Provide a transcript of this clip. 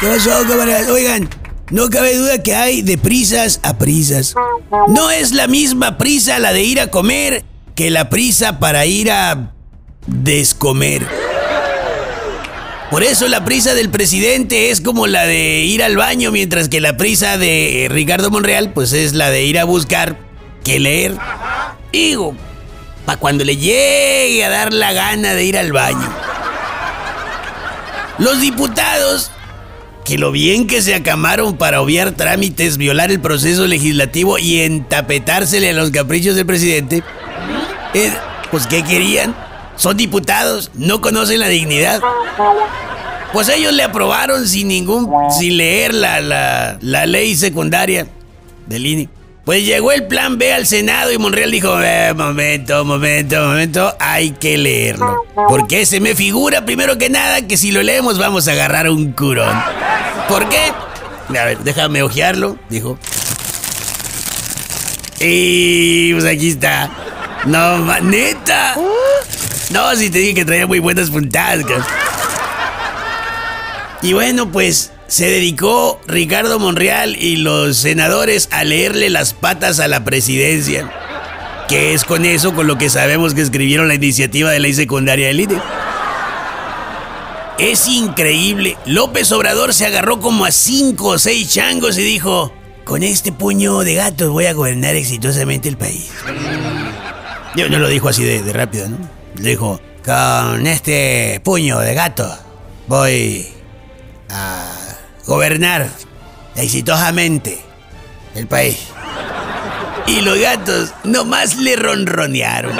¿Qué camaradas? Oigan, no cabe duda que hay de prisas a prisas. No es la misma prisa la de ir a comer que la prisa para ir a descomer. Por eso la prisa del presidente es como la de ir al baño, mientras que la prisa de Ricardo Monreal, pues es la de ir a buscar que leer. Digo, para cuando le llegue a dar la gana de ir al baño. Los diputados, que lo bien que se acamaron para obviar trámites, violar el proceso legislativo y entapetársele a los caprichos del presidente, pues ¿qué querían? Son diputados, no conocen la dignidad. Pues ellos le aprobaron sin ningún, sin leer la, la, la ley secundaria del INE. Pues llegó el plan B al Senado y Monreal dijo, eh, momento, momento, momento, hay que leerlo. Porque se me figura primero que nada que si lo leemos vamos a agarrar un curón. ¿Por qué? A ver, déjame ojearlo, dijo. Y pues aquí está. No, neta. No, si te dije que traía muy buenas puntadas. Y bueno, pues se dedicó Ricardo Monreal y los senadores a leerle las patas a la presidencia. Que es con eso con lo que sabemos que escribieron la iniciativa de ley secundaria del INE. Es increíble. López Obrador se agarró como a cinco o seis changos y dijo: Con este puño de gatos voy a gobernar exitosamente el país. Yo no lo dijo así de, rápido, ¿no? Dijo: Con este puño de gato voy a gobernar exitosamente el país. Y los gatos nomás le ronronearon.